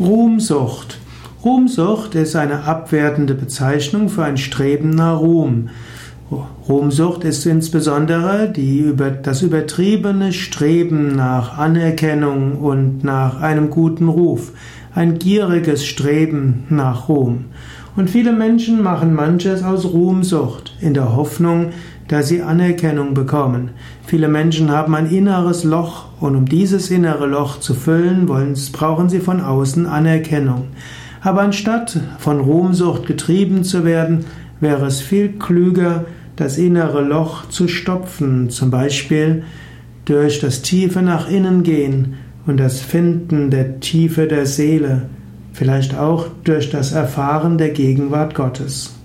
Ruhmsucht. Ruhmsucht ist eine abwertende Bezeichnung für ein Streben nach Ruhm. Ruhmsucht ist insbesondere die, das übertriebene Streben nach Anerkennung und nach einem guten Ruf, ein gieriges Streben nach Ruhm. Und viele Menschen machen manches aus Ruhmsucht, in der Hoffnung, dass sie Anerkennung bekommen. Viele Menschen haben ein inneres Loch und um dieses innere Loch zu füllen, wollen, brauchen sie von außen Anerkennung. Aber anstatt von Ruhmsucht getrieben zu werden, wäre es viel klüger, das innere Loch zu stopfen, zum Beispiel durch das tiefe nach innen gehen und das Finden der Tiefe der Seele, vielleicht auch durch das Erfahren der Gegenwart Gottes.